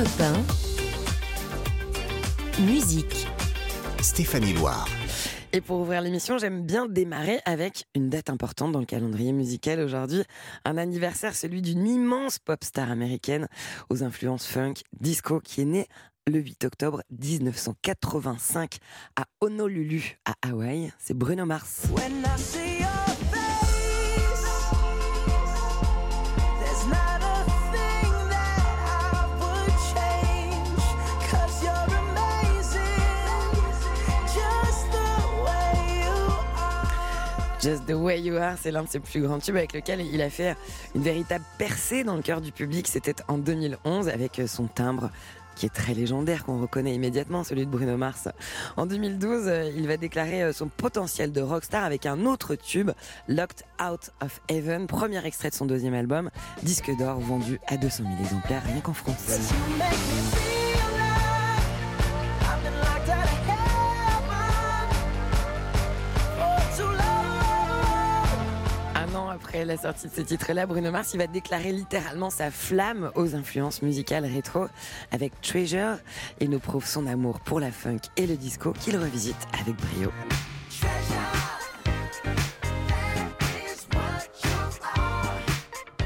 Europe 1, musique. Stéphanie Loire. Et pour ouvrir l'émission, j'aime bien démarrer avec une date importante dans le calendrier musical aujourd'hui. Un anniversaire, celui d'une immense pop star américaine aux influences funk, disco, qui est née le 8 octobre 1985 à Honolulu, à Hawaï. C'est Bruno Mars. Just the Way You Are, c'est l'un de ses plus grands tubes avec lequel il a fait une véritable percée dans le cœur du public. C'était en 2011 avec son timbre qui est très légendaire, qu'on reconnaît immédiatement, celui de Bruno Mars. En 2012, il va déclarer son potentiel de rockstar avec un autre tube, Locked Out of Heaven, premier extrait de son deuxième album, disque d'or vendu à 200 000 exemplaires rien qu'en France. Après la sortie de ce titre-là, Bruno Mars, il va déclarer littéralement sa flamme aux influences musicales rétro avec Treasure et nous prouve son amour pour la funk et le disco qu'il revisite avec brio.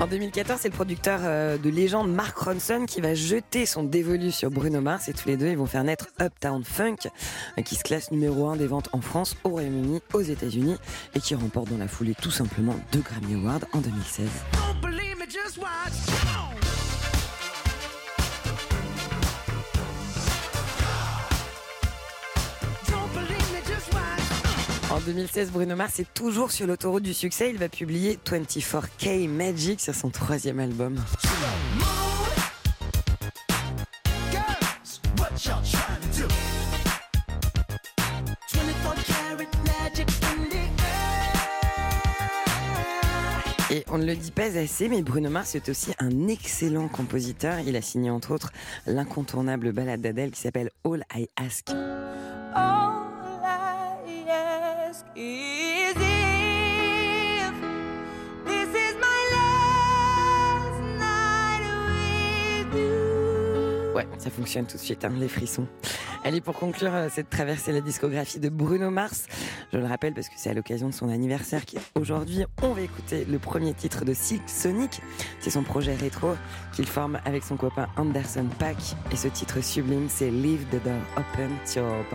En 2014, c'est le producteur euh, de légende Mark Ronson qui va jeter son dévolu sur Bruno Mars et tous les deux ils vont faire naître Uptown Funk euh, qui se classe numéro 1 des ventes en France, au Royaume-Uni, aux États-Unis et qui remporte dans la foulée tout simplement deux Grammy Awards en 2016. En 2016, Bruno Mars est toujours sur l'autoroute du succès. Il va publier 24K Magic sur son troisième album. Et on ne le dit pas assez, mais Bruno Mars est aussi un excellent compositeur. Il a signé entre autres l'incontournable ballade d'Adèle qui s'appelle All I Ask. Ouais, ça fonctionne tout de suite, hein, les frissons. Allez, pour conclure euh, cette traversée la discographie de Bruno Mars, je le rappelle parce que c'est à l'occasion de son anniversaire qu'aujourd'hui, on va écouter le premier titre de Silk Sonic. C'est son projet rétro qu'il forme avec son copain Anderson Pack. Et ce titre sublime, c'est Leave the Door Open sur Europe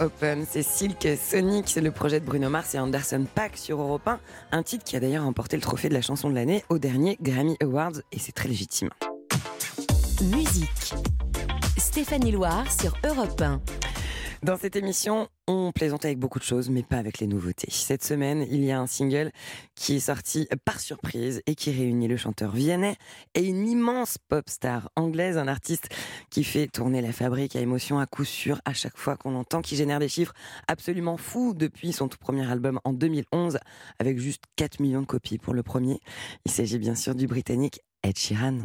Open, c'est Silk Sonic, c'est le projet de Bruno Mars et Anderson Pack sur Europe 1, un titre qui a d'ailleurs remporté le trophée de la chanson de l'année au dernier Grammy Awards et c'est très légitime. Musique. Stéphanie Loire sur Europe 1. Dans cette émission, on plaisante avec beaucoup de choses, mais pas avec les nouveautés. Cette semaine, il y a un single qui est sorti par surprise et qui réunit le chanteur Vianney et une immense pop star anglaise, un artiste qui fait tourner la fabrique à émotion à coup sûr à chaque fois qu'on l'entend, qui génère des chiffres absolument fous depuis son tout premier album en 2011, avec juste 4 millions de copies pour le premier. Il s'agit bien sûr du britannique Ed Sheeran.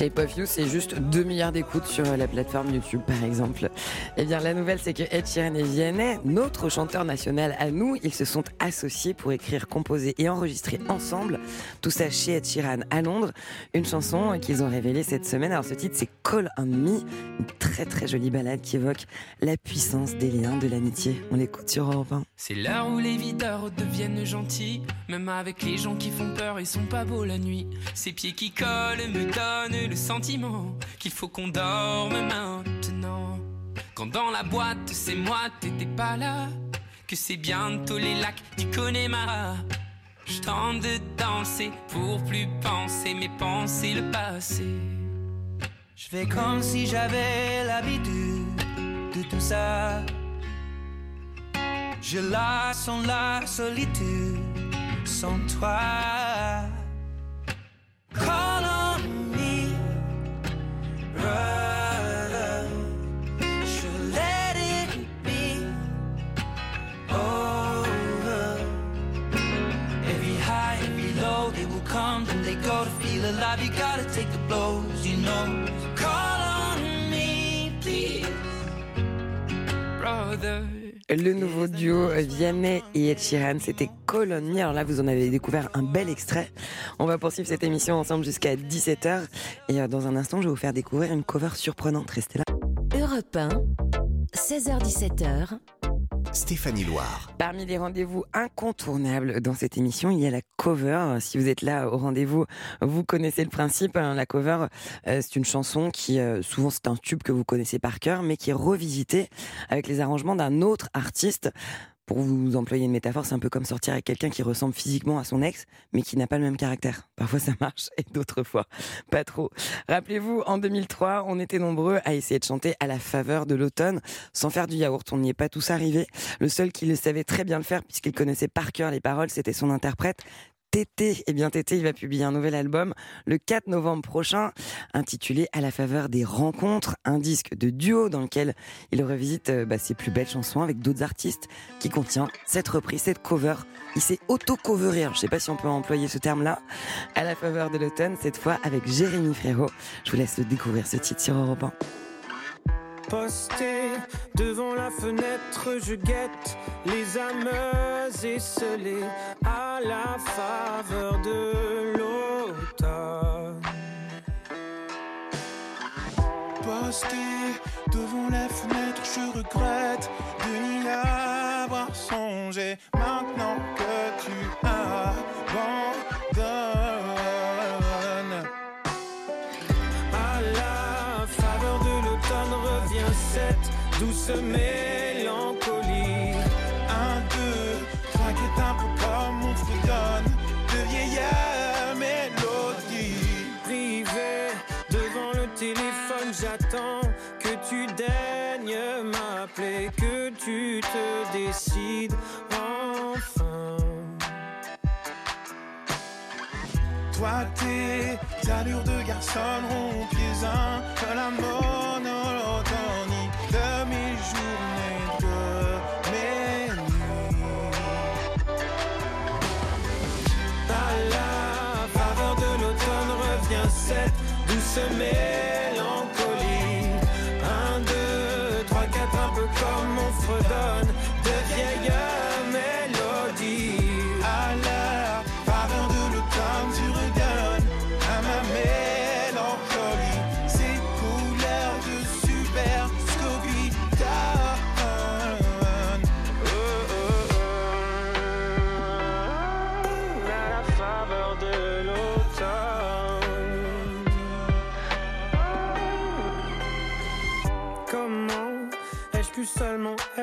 Shape of You, c'est juste 2 milliards d'écoutes sur la plateforme YouTube, par exemple. Eh bien, la nouvelle, c'est que Ed Sheeran et Vianney, notre chanteur national à nous, ils se sont associés pour écrire, composer et enregistrer ensemble. Tout ça chez Ed Sheeran à Londres. Une chanson qu'ils ont révélée cette semaine. Alors, ce titre, c'est Call on Me. Une très, très jolie balade qui évoque la puissance des liens de l'amitié. On l'écoute sur Europe 1. C'est l'heure où les videurs deviennent gentils, même avec les gens qui font peur et sont pas beaux la nuit. Ces pieds qui collent me donnent le sentiment qu'il faut qu'on dorme maintenant. Quand dans la boîte, c'est moi, t'étais pas là. Que c'est bientôt les lacs du Connemara. Je de danser pour plus penser, mais penser le passé. Je fais comme si j'avais l'habitude de tout ça. Je la sens la solitude sans toi. Alive. You gotta take the blows, you know. Call on me, please, Brother. Le nouveau duo Vianney et Ed c'était Colony. Alors là, vous en avez découvert un bel extrait. On va poursuivre cette émission ensemble jusqu'à 17h. Et euh, dans un instant, je vais vous faire découvrir une cover surprenante. Restez là. Europe 1, 16h17h. Stéphanie Loire. Parmi les rendez-vous incontournables dans cette émission, il y a la cover. Si vous êtes là au rendez-vous, vous connaissez le principe. hein. La cover, euh, c'est une chanson qui, euh, souvent, c'est un tube que vous connaissez par cœur, mais qui est revisité avec les arrangements d'un autre artiste. Pour vous employer une métaphore, c'est un peu comme sortir avec quelqu'un qui ressemble physiquement à son ex, mais qui n'a pas le même caractère. Parfois ça marche et d'autres fois pas trop. Rappelez-vous, en 2003, on était nombreux à essayer de chanter à la faveur de l'automne sans faire du yaourt. On n'y est pas tous arrivés. Le seul qui le savait très bien le faire, puisqu'il connaissait par cœur les paroles, c'était son interprète. Tété, eh bien Tété, il va publier un nouvel album le 4 novembre prochain, intitulé À la faveur des rencontres, un disque de duo dans lequel il revisite euh, bah, ses plus belles chansons avec d'autres artistes, qui contient cette reprise, cette cover. Il s'est auto-coveré, alors je sais pas si on peut employer ce terme-là, à la faveur de l'automne, cette fois avec Jérémy Frérot. Je vous laisse le découvrir ce titre sur Europe 1. Posté devant la fenêtre, je guette les âmes esselées à la faveur de l'automne. Posté devant la fenêtre, je regrette de n'y avoir songé. Maintenant douce mélancolie. un, deux, trois qui est un peu comme on fredonne de vieilles mélodies. Privé devant le téléphone, j'attends que tu daignes m'appeler, que tu te décides enfin. Toi, tes allures de garçon rompiez un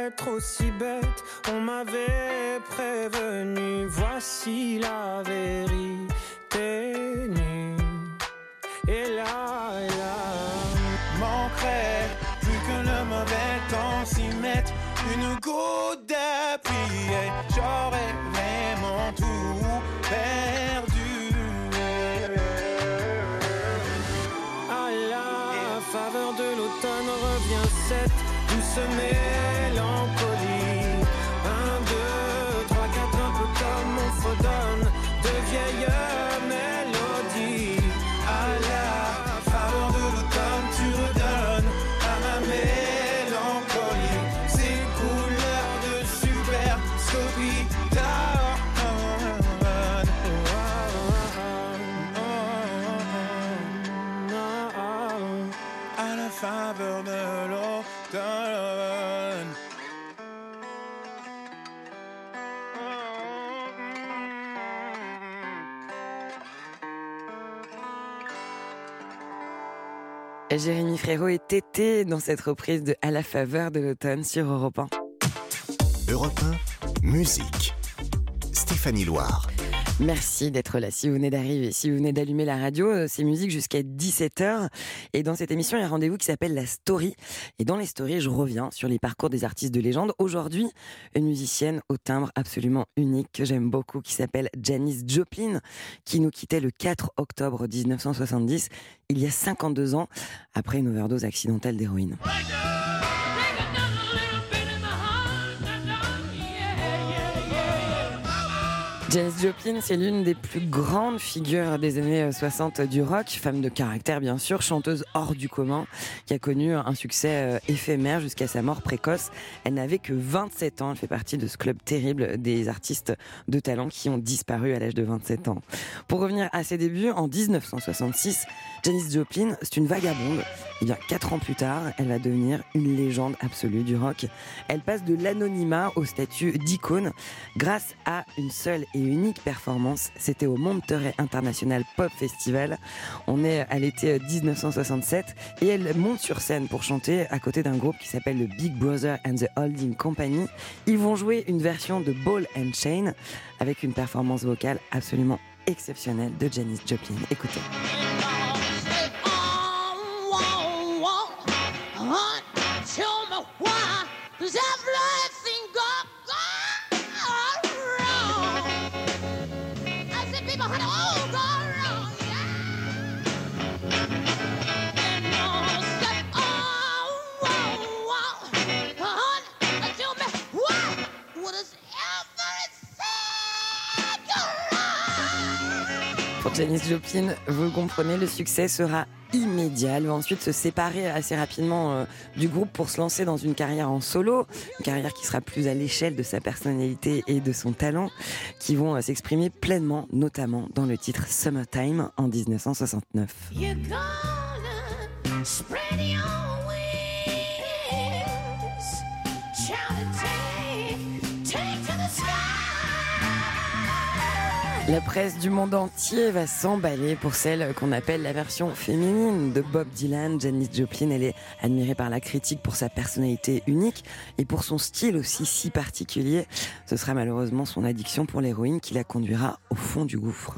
être aussi bête. On m'avait prévenu, voici la vérité nue. Et là, Jérémy Frérot et Tété dans cette reprise de À la faveur de l'automne sur Europe 1. Europe 1, musique. Stéphanie Loire. Merci d'être là. Si vous venez d'arriver, si vous venez d'allumer la radio, euh, c'est musique jusqu'à 17h. Et dans cette émission, il y a un rendez-vous qui s'appelle La Story. Et dans les stories, je reviens sur les parcours des artistes de légende. Aujourd'hui, une musicienne au timbre absolument unique que j'aime beaucoup, qui s'appelle Janis Joplin, qui nous quittait le 4 octobre 1970, il y a 52 ans, après une overdose accidentelle d'héroïne. Janis Joplin, c'est l'une des plus grandes figures des années 60 du rock, femme de caractère bien sûr, chanteuse hors du commun, qui a connu un succès euh, éphémère jusqu'à sa mort précoce. Elle n'avait que 27 ans, elle fait partie de ce club terrible des artistes de talent qui ont disparu à l'âge de 27 ans. Pour revenir à ses débuts, en 1966, Janis Joplin, c'est une vagabonde. Et bien, quatre ans plus tard, elle va devenir une légende absolue du rock. Elle passe de l'anonymat au statut d'icône grâce à une seule et unique performance. C'était au Monterey International Pop Festival. On est à l'été 1967 et elle monte sur scène pour chanter à côté d'un groupe qui s'appelle le Big Brother and the Holding Company. Ils vont jouer une version de Ball and Chain avec une performance vocale absolument exceptionnelle de Janis Joplin. Écoutez. Pour Janis Joplin, vous comprenez, le succès sera immédiat. Elle va ensuite se séparer assez rapidement euh, du groupe pour se lancer dans une carrière en solo, une carrière qui sera plus à l'échelle de sa personnalité et de son talent, qui vont euh, s'exprimer pleinement, notamment dans le titre Summertime en 1969. You're gonna spread your wings, La presse du monde entier va s'emballer pour celle qu'on appelle la version féminine de Bob Dylan. Janis Joplin, elle est admirée par la critique pour sa personnalité unique et pour son style aussi si particulier. Ce sera malheureusement son addiction pour l'héroïne qui la conduira au fond du gouffre.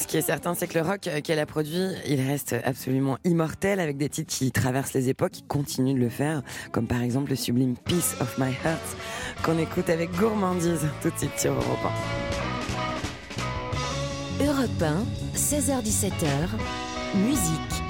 Ce qui est certain, c'est que le rock qu'elle a produit, il reste absolument immortel avec des titres qui traversent les époques, qui continuent de le faire, comme par exemple le sublime Piece of My Heart qu'on écoute avec gourmandise tout de suite sur Europe 1. Europe 1, 16h17h, musique.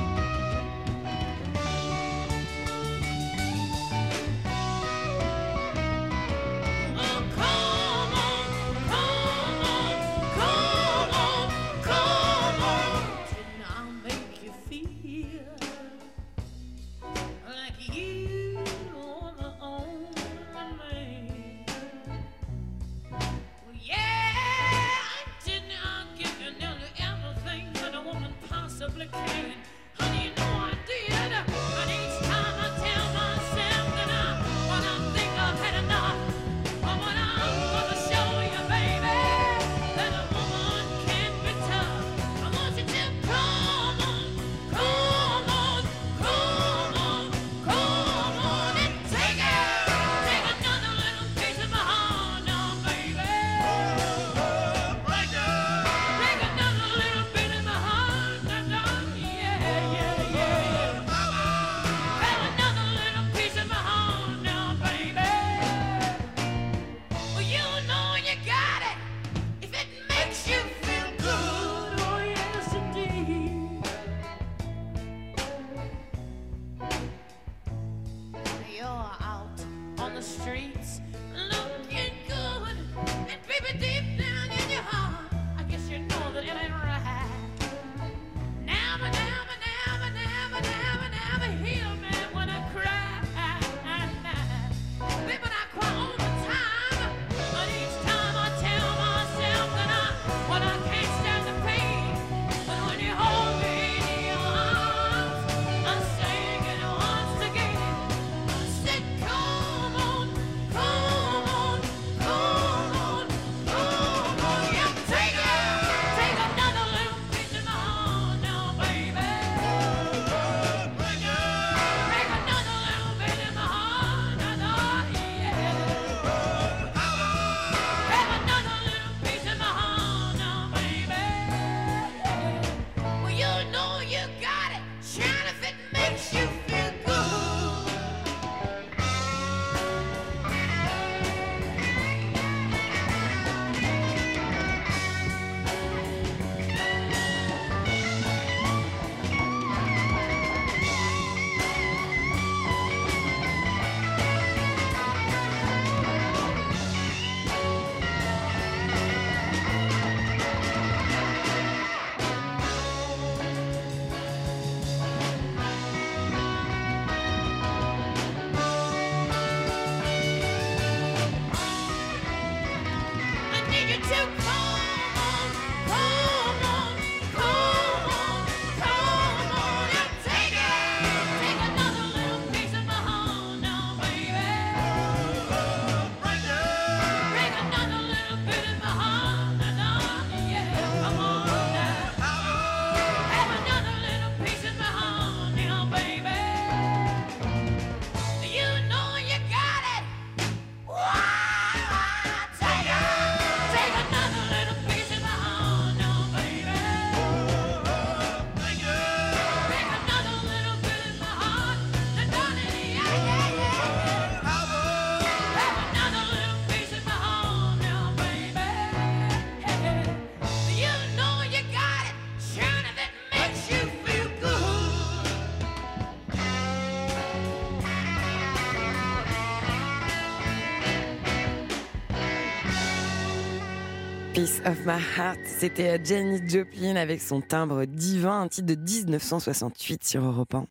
Of My Heart, c'était Janis Joplin avec son timbre divin, un titre de 1968 sur Europe 1.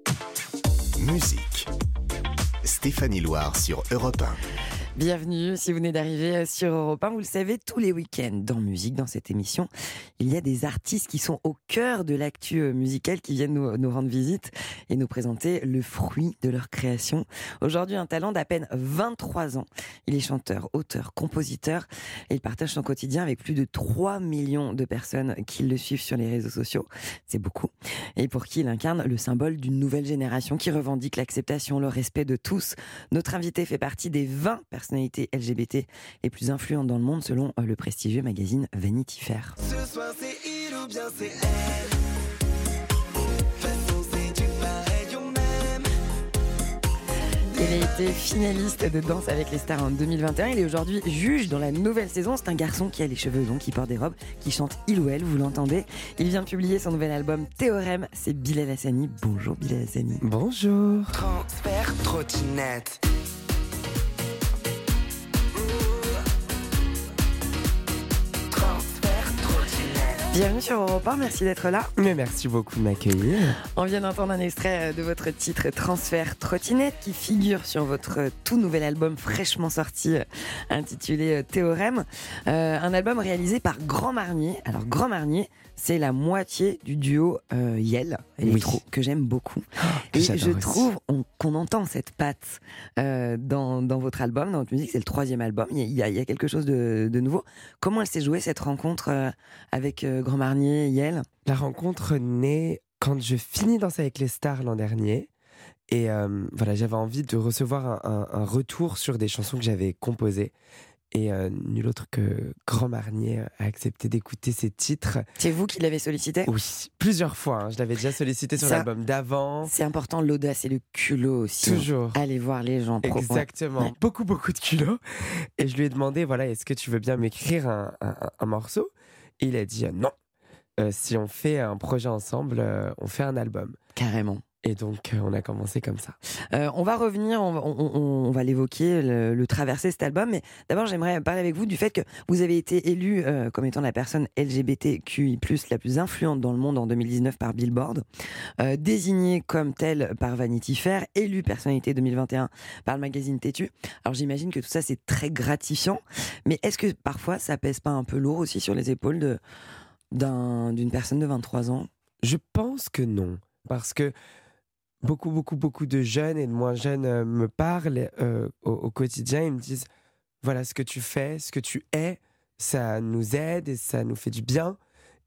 Musique. Stéphanie Loire sur Europe 1. Bienvenue si vous venez d'arriver euh, sur Europe 1. Vous le savez, tous les week-ends dans musique, dans cette émission, il y a des artistes qui sont au cœur de l'actu euh, musicale qui viennent nous, nous rendre visite et nous présenter le fruit de leur création. Aujourd'hui, un talent d'à peine 23 ans. Il est chanteur, auteur, compositeur et il partage son quotidien avec plus de 3 millions de personnes qui le suivent sur les réseaux sociaux. C'est beaucoup. Et pour qui il incarne le symbole d'une nouvelle génération qui revendique l'acceptation, le respect de tous. Notre invité fait partie des 20 personnalités LGBT les plus influentes dans le monde selon euh, le prestigieux magazine Vanity Fair. Ce soir c'est il ou bien c'est elle. Façon c'est du pareil au même. Il a été finaliste de Danse avec les stars en 2021. Il est aujourd'hui juge dans la nouvelle saison. C'est un garçon qui a les cheveux longs, qui porte des robes, qui chante il ou elle, vous l'entendez. Il vient de publier son nouvel album Théorème. C'est Bilal Hassani. Bonjour Bilal Hassani. Bonjour. Transfert trottinette. Bienvenue sur Europe 1, merci d'être là. Mais merci beaucoup de m'accueillir. On vient d'entendre un extrait euh, de votre titre Transfert Trottinette qui figure sur votre euh, tout nouvel album fraîchement sorti euh, intitulé euh, Théorème. Euh, un album réalisé par Grand Marnier. Alors Grand Marnier, c'est la moitié du duo euh, Yel, électro, que j'aime beaucoup. que Et je trouve on- qu'on entend cette patte euh, dans, dans votre album, dans votre musique. C'est le troisième album. Il y a, il y a- quelque chose de, de nouveau. Comment elle s'est jouée cette rencontre euh, avec euh, Grand Marnier, Yel? La rencontre naît quand je finis Danser avec les stars l'an dernier. Et voilà, j'avais envie de recevoir un, un- un retour sur des chansons que j'avais composées. Et euh, nul autre que Grand Marnier a accepté d'écouter ces titres. C'est vous qui l'avez sollicité? Oui, plusieurs fois. hein. Je l'avais déjà sollicité sur l'album d'avant. C'est important, l'audace et le culot aussi. Toujours. Allez voir les gens. Exactement. Ouais. Beaucoup, beaucoup de culot. Et je lui ai demandé, voilà, est-ce que tu veux bien m'écrire un, un- un morceau? Et il a dit euh, non. Euh, si on fait un projet ensemble, euh, on fait un album. Carrément. Et donc, euh, on a commencé comme ça. Euh, on va revenir, on, va- l'évoquer, le, traverser cet album. Mais d'abord, j'aimerais parler avec vous du fait que vous avez été élu euh, comme étant la personne LGBTQI+, la plus influente dans le monde en 2019 par Billboard, euh, désignée comme telle par Vanity Fair, élu personnalité 2021 par le magazine Tétu. Alors j'imagine que tout ça, c'est très gratifiant. Mais est-ce que parfois, ça pèse pas un peu lourd aussi sur les épaules d'un- d'une personne de 23 ans? Je pense que non. Parce que beaucoup, beaucoup, beaucoup de jeunes et de moins jeunes euh, me parlent euh, au, quotidien. Ils me disent voilà ce que tu fais, ce que tu es, ça nous aide et ça nous fait du bien.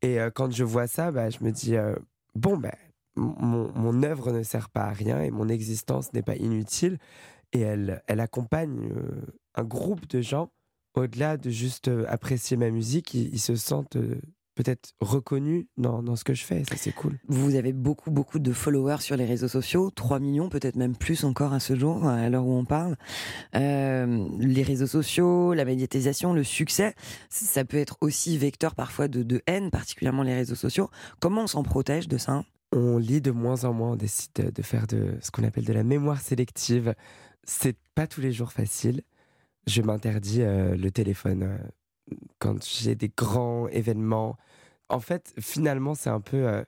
Et euh, quand je vois ça, bah, je me dis bon, ben, mon, œuvre ne sert pas à rien et mon existence n'est pas inutile. Et elle, accompagne un groupe de gens au-delà de juste apprécier ma musique. Ils, se sentent peut-être reconnus dans, dans ce que je fais. Ça, c'est cool. Vous avez beaucoup, beaucoup de followers sur les réseaux sociaux, 3 millions, peut-être même plus encore à ce jour, à l'heure où on parle. Euh, les réseaux sociaux, la médiatisation, le succès, ça peut être aussi vecteur parfois de, de haine, particulièrement les réseaux sociaux. Comment on s'en protège de ça? On lit de moins en moins, on décide de- de faire de ce qu'on appelle de la mémoire sélective. C'est pas tous les jours facile. Je m'interdis euh, le téléphone euh, quand j'ai des grands événements. En fait, finalement, c'est un peu euh,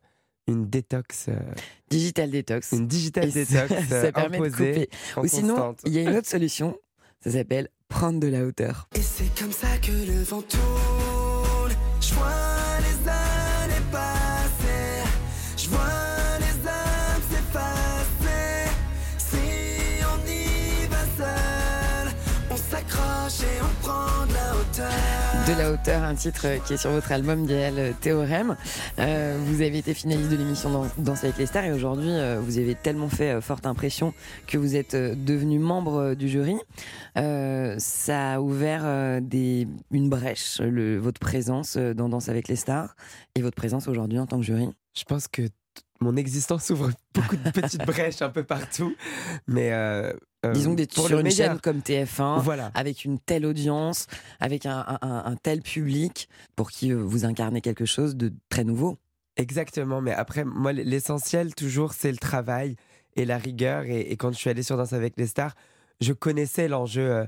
une détox. euh, Digital détox. Une digital Et ça- détox ça euh, permet de couper. Ou sinon, il y a une autre solution, ça s'appelle prendre de la hauteur. Et c'est comme ça que le vent tourne. De la hauteur, un titre qui est sur votre album Gaël Théorème. Euh, vous avez été finaliste de l'émission Dans- Danse avec les stars et aujourd'hui euh, vous avez tellement fait euh, forte impression que vous êtes devenu membre du jury. Ça a ouvert des, une brèche, votre présence dans Danse avec les stars et votre présence aujourd'hui en tant que jury. Je pense que mon existence ouvre beaucoup de petites brèches un peu partout. Mais euh, euh, Disons que d'être sur une meilleur. chaîne comme TF1, Voilà. avec une telle audience, avec un, un- un- un tel public pour qui euh, vous incarnez quelque chose de très nouveau. Exactement, mais après, moi, l'essentiel, toujours, c'est le travail et la rigueur. Et, et quand je suis allé sur Danse avec les stars, je connaissais l'enjeu euh,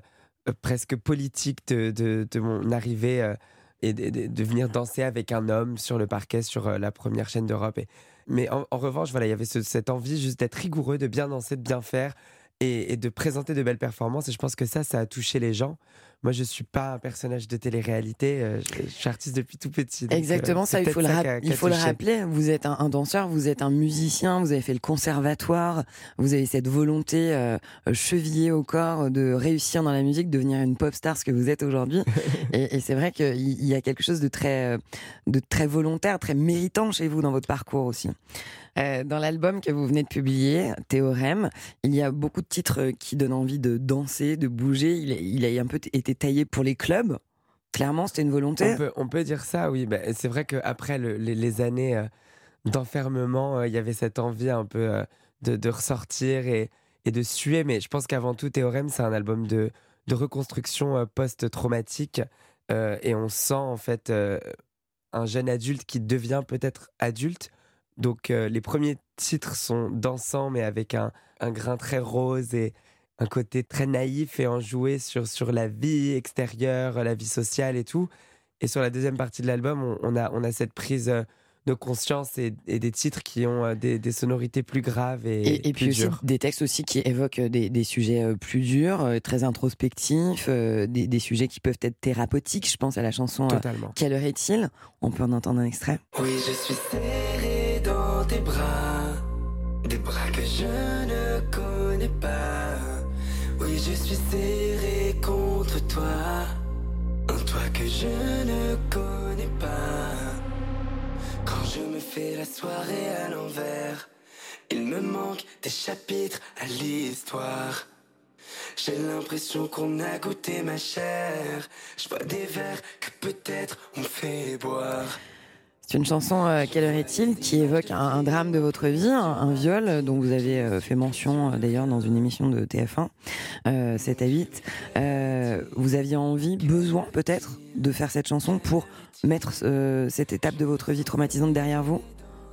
euh, presque politique de, de, de mon arrivée et de, venir danser avec un homme sur le parquet sur la première chaîne d'Europe. Et- Mais en, revanche, voilà, il y avait ce- cette envie juste d'être rigoureux, de bien danser, de bien faire et, et de présenter de belles performances. Et je pense que ça, ça a touché les gens. Moi, je suis pas un personnage de télé-réalité. euh, je, je suis artiste depuis tout petit. euh, Exactement, c'est ça, il faut, le, ça a- il faut rappeler. Vous êtes un, un danseur, vous êtes un musicien, vous avez fait le conservatoire, vous avez cette volonté euh, chevillée au corps de réussir dans la musique, de devenir une pop star, ce que vous êtes aujourd'hui. et et c'est vrai qu'il il y a quelque chose de très, euh, de très volontaire, très méritant chez vous dans votre parcours aussi. Euh, dans l'album que vous venez de publier, Théorème, il y a beaucoup de titres euh, qui donnent envie de danser, de bouger. Il a, il a un peu été taillé pour les clubs. Clairement, c'était une volonté. On peut, dire ça, oui. Bah, c'est vrai qu'après le, les, années euh, d'enfermement, euh, il y avait cette envie un peu euh, de, ressortir et, de suer. Mais je pense qu'avant tout, Théorème, c'est un album de, reconstruction post-traumatique. Et on sent en fait un jeune adulte qui devient peut-être adulte. Donc les premiers titres sont dansants, mais avec un, un grain très rose et un côté très naïf et enjoué sur, sur la vie extérieure, la vie sociale et tout. Et sur la deuxième partie de l'album, on, on a, on a cette prise euh, de conscience et, et des titres qui ont euh, des, des sonorités plus graves et, Et, et plus puis aussi dures. des textes aussi qui évoquent des, des sujets euh, plus durs, euh, très introspectifs, euh, des, des sujets qui peuvent être thérapeutiques. Je pense à la chanson euh, Totalement. Quelle heure est-il? On peut en entendre un extrait. Oui, je suis serré dans tes bras, des bras que je ne connais pas. Oui, je suis serré contre toi, un toi que je ne connais pas. Quand je me fais la soirée à l'envers, il me manque des chapitres à l'histoire. J'ai l'impression qu'on a goûté ma chair. Je bois des verres que peut-être on fait boire. C'est une chanson, euh, Quelle heure est-il, qui évoque un, drame de votre vie, un, viol, euh, dont vous avez euh, fait mention euh, d'ailleurs dans une émission de TF1, euh, 7 à 8. Euh, vous aviez envie, besoin peut-être, de faire cette chanson pour mettre cette étape de votre vie traumatisante derrière vous?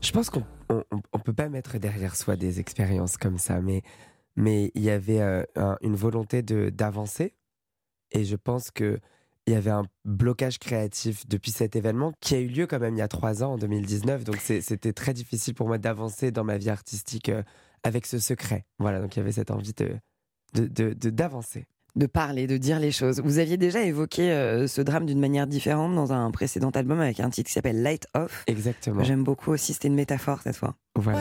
Je pense qu'on on, on, peut pas mettre derrière soi des expériences comme ça, mais mais il y avait un- une volonté d'avancer, et je pense que il y avait un blocage créatif depuis cet événement qui a eu lieu quand même il y a trois ans, en 2019. Donc c'était très difficile pour moi d'avancer dans ma vie artistique euh, avec ce secret. Voilà, donc il y avait cette envie de de- de- de- d'avancer. de parler, de dire les choses. Vous aviez déjà évoqué euh, ce drame d'une manière différente dans un précédent album avec un titre qui s'appelle Light Off. Exactement. J'aime beaucoup aussi, c'était une métaphore cette fois. Voilà.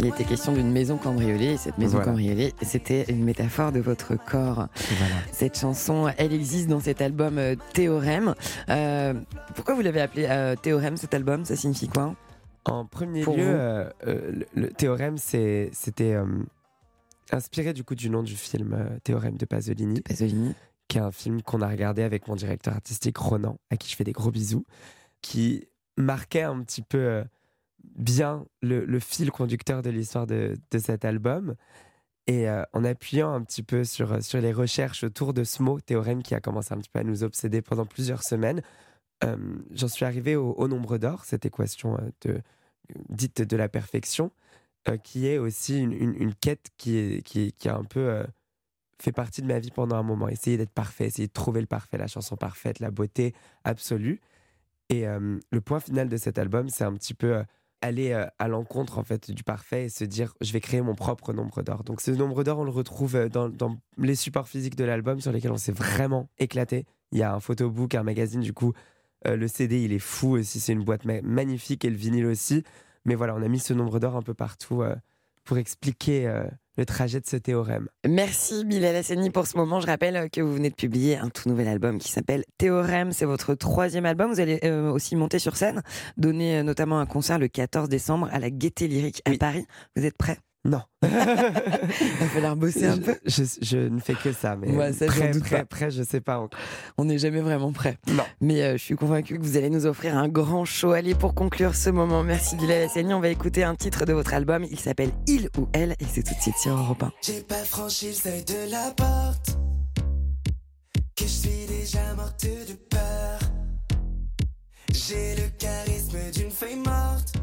Il était question d'une maison cambriolée et cette maison Voilà. cambriolée, c'était une métaphore de votre corps. Voilà. Cette chanson, elle existe dans cet album euh, Théorème. Euh, pourquoi vous l'avez appelé euh, Théorème cet album? Ça signifie quoi? En premier Pour lieu, euh, le, le théorème, c'était euh, inspiré du coup du nom du film euh, Théorème de Pasolini, Pasolini. qui est un film qu'on a regardé avec mon directeur artistique Ronan, à qui je fais des gros bisous, qui marquait un petit peu euh, bien le, fil conducteur de l'histoire de, de cet album. Et euh, en appuyant un petit peu sur, sur les recherches autour de ce mot théorème qui a commencé un petit peu à nous obséder pendant plusieurs semaines, euh, j'en suis arrivé au, nombre d'or, cette équation euh, de, dite de la perfection, euh, qui est aussi une, une- quête qui, qui, qui a un peu euh, fait partie de ma vie pendant un moment. Essayer d'être parfait, essayer de trouver le parfait, la chanson parfaite, la beauté absolue. Et euh, le point final de cet album, c'est un petit peu euh, aller euh, à l'encontre en fait du parfait et se dire je vais créer mon propre nombre d'or. Donc ce nombre d'or, on le retrouve euh, dans, les supports physiques de l'album sur lesquels on s'est vraiment éclaté. Il y a un photobook, un magazine du coup. Euh, le CD, il est fou aussi. C'est une boîte ma- magnifique et le vinyle aussi. Mais voilà, on a mis ce nombre d'or un peu partout pour expliquer euh, le trajet de ce théorème. Merci Bilal Hassani pour ce moment. Je rappelle que vous venez de publier un tout nouvel album qui s'appelle Théorème. C'est votre troisième album. Vous allez euh, aussi monter sur scène, donner euh, notamment un concert le 14 décembre à la Gaieté Lyrique à Paris. Vous êtes prêt Non. Il va falloir bosser un peu. Je, je- je ne fais que ça, mais Ouais, ça, prêt, doute prêt, pas. prêt, je sais pas encore. On n'est jamais vraiment prêt. Non. Mais euh, je suis convaincue que vous allez nous offrir un grand show. Allez, pour conclure ce moment, merci Bilal Hassani. On va écouter un titre de votre album. Il s'appelle Il ou Elle et c'est tout de suite sur Europe 1. J'ai pas franchi le seuil de la porte. Que je suis déjà morte de peur. J'ai le charisme d'une feuille morte.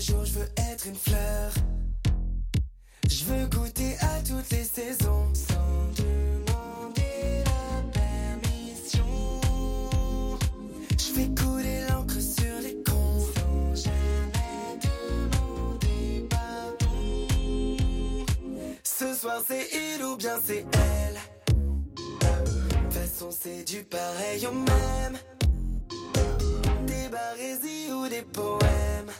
Les jours je veux être une fleur. Je veux goûter à toutes les saisons. Sans demander la permission. Je fais couler l'encre sur les cons. Sans jamais demander pardon. Ce soir c'est il ou bien c'est elle. De façon c'est du pareil au même. Des barésies ou des poèmes.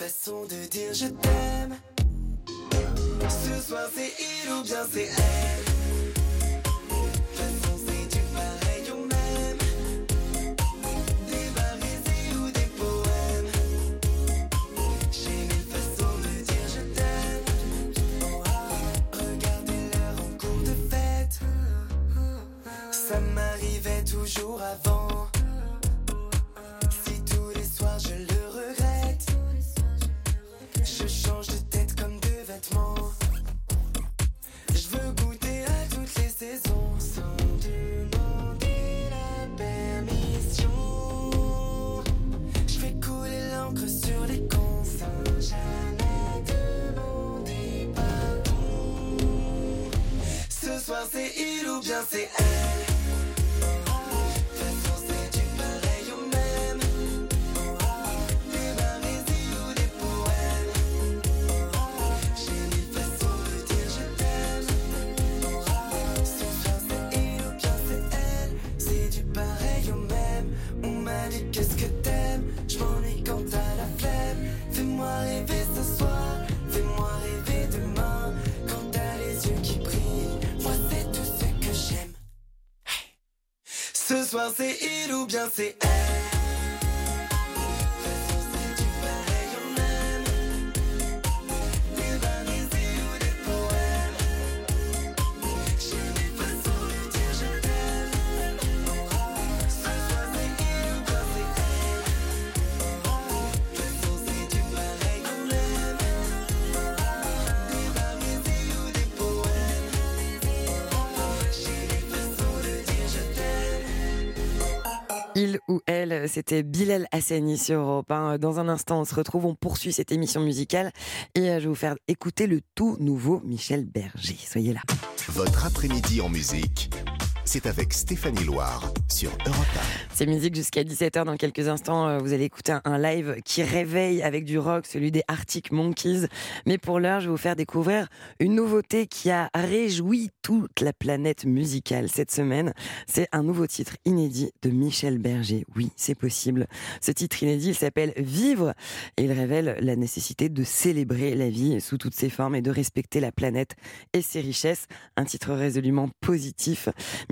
J'ai façons de dire je t'aime. Ce soir c'est il ou bien c'est elle. De toute Ce soir c'est il ou bien c'est elle. C'est il ou bien c'est elle. C'était Bilal Hassani sur Europe 1. Dans un instant, on se retrouve, on poursuit cette émission musicale et euh, je vais vous faire écouter le tout nouveau Michel Berger. Soyez là. Votre après-midi en musique, c'est avec Stéphanie Loire sur Europe C'est musique jusqu'à 17h. Dans quelques instants, euh, vous allez écouter un, live qui réveille avec du rock, celui des Arctic Monkeys. Mais pour l'heure, je vais vous faire découvrir une nouveauté qui a réjoui toute la planète musicale cette semaine. C'est un nouveau titre inédit de Michel Berger. Oui, c'est possible. Ce titre inédit, il s'appelle Vivre et il révèle la nécessité de célébrer la vie sous toutes ses formes et de respecter la planète et ses richesses. Un titre résolument positif.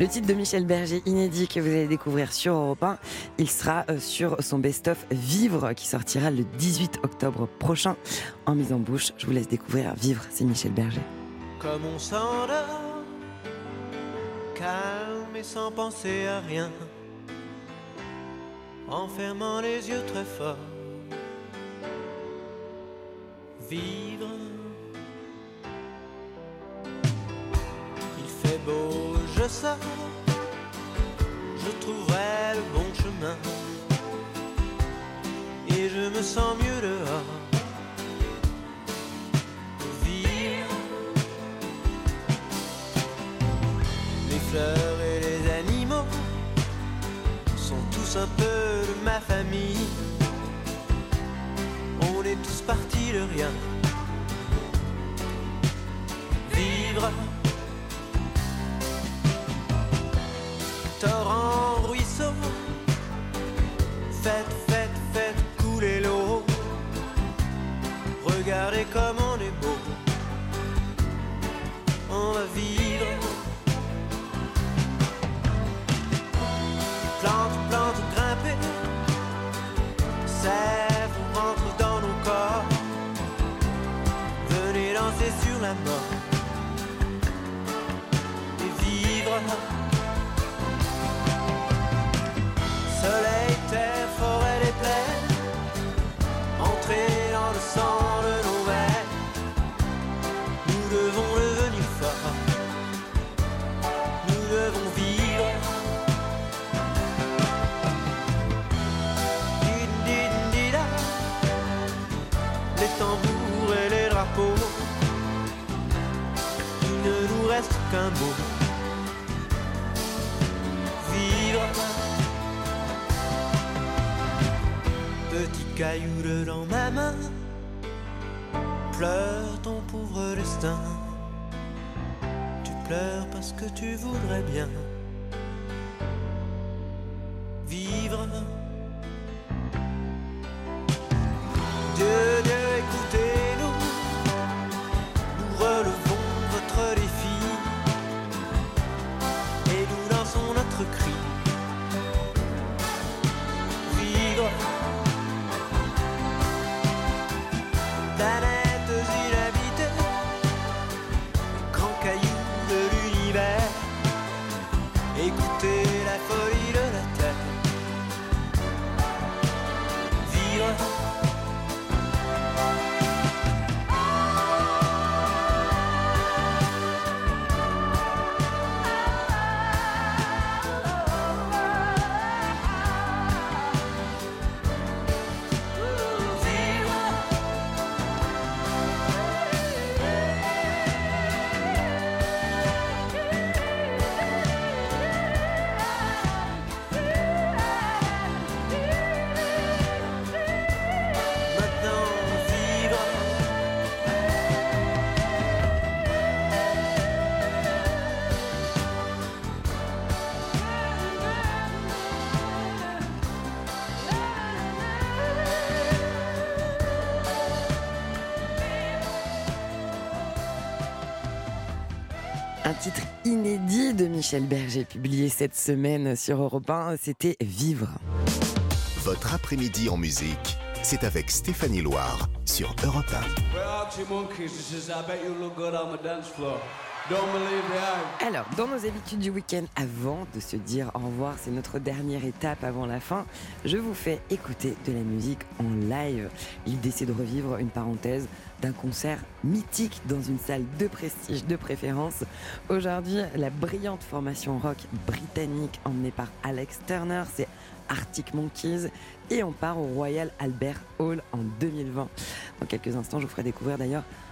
Le titre de Michel Berger inédit que vous allez découvrir sur Europe 1, il sera euh, sur son best-of Vivre qui sortira le 18 octobre prochain en mise en bouche. Je vous laisse découvrir Vivre, c'est Michel Berger. Comme on s'endort, calme et sans penser à rien, en fermant les yeux très. Vivre, il fait beau, je sors, je trouverai le bon chemin, et je me sens mieux dehors. Vivre. Les fleurs et les animaux sont tous un peu de ma famille. On est tous partis de rien. Petit caillou dans ma main. Pleure ton pauvre destin. Tu pleures parce que tu voudrais bien inédit de Michel Berger publié cette semaine sur Europe 1, c'était Vivre. Votre après-midi en musique, c'est avec Stéphanie Loire sur Europe 1. Alors, dans nos habitudes du week-end, avant de se dire au revoir, c'est notre dernière étape avant la fin, je vous fais écouter de la musique en live. L'idée, c'est de revivre une parenthèse d'un concert mythique dans une salle de prestige de préférence. Aujourd'hui, la brillante formation rock britannique emmenée par Alex Turner, c'est Arctic Monkeys et on part au Royal Albert Hall en 2020. Dans quelques instants, je vous ferai découvrir d'ailleurs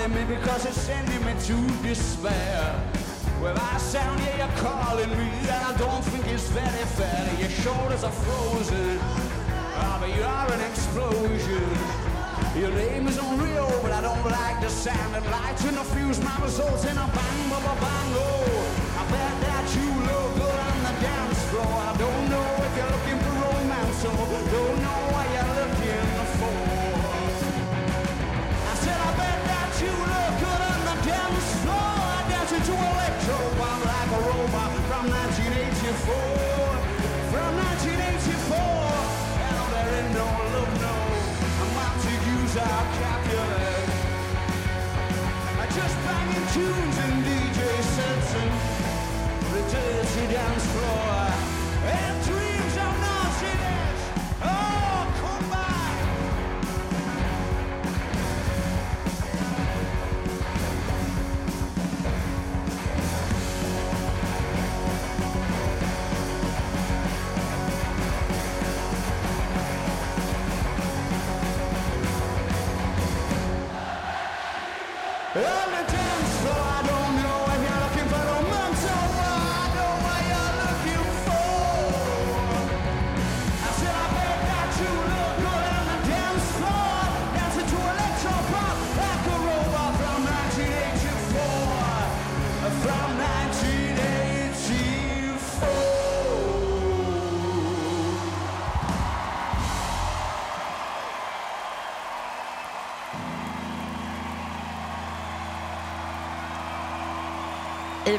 ignoring me because it's sending me to despair. Well, I sound, yeah, you're calling me, and I don't think it's very fair. Your shoulders are frozen, ah, but you are an explosion. Your name isn't real, but I don't like the sound. And lights the fuse, my results in a bang, ba ba bang, oh. I bet that you look good on the dance floor. I don't know if you're looking for romance, or don't know you look good on the dance floor. To electro pop like a robot from 1984. From 1984. And there no love, no. I'm to use our. I just banging tunes and DJ sets and the dirty dance floor. And dreams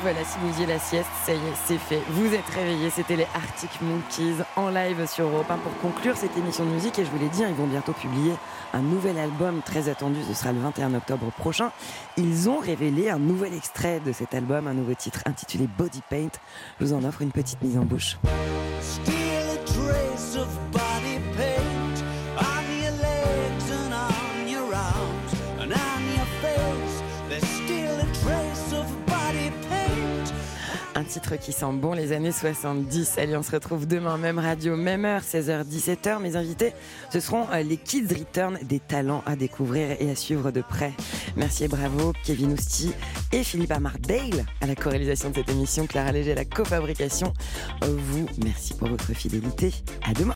voilà, si vous faisiez la sieste, ça y est, c'est fait. Vous êtes réveillés, c'était les Arctic Monkeys en live sur Europe 1 pour conclure cette émission de musique. Et je vous l'ai dit, ils vont bientôt publier un nouvel album très attendu, ce sera le 21 octobre prochain. Ils ont révélé un nouvel extrait de cet album, un nouveau titre intitulé Body Paint. Je vous en offre une petite mise en bouche. Titre qui sent bon les années 70. Allez, on se retrouve demain, même radio, même heure, 16h, 17h. Mes invités, ce seront euh, les Kids Return, des talents à découvrir et à suivre de près. Merci et bravo, Kevin Ousti et Philippe Amardale à la co-réalisation de cette émission, Clara Léger la cofabrication. Vous, merci pour votre fidélité. À demain.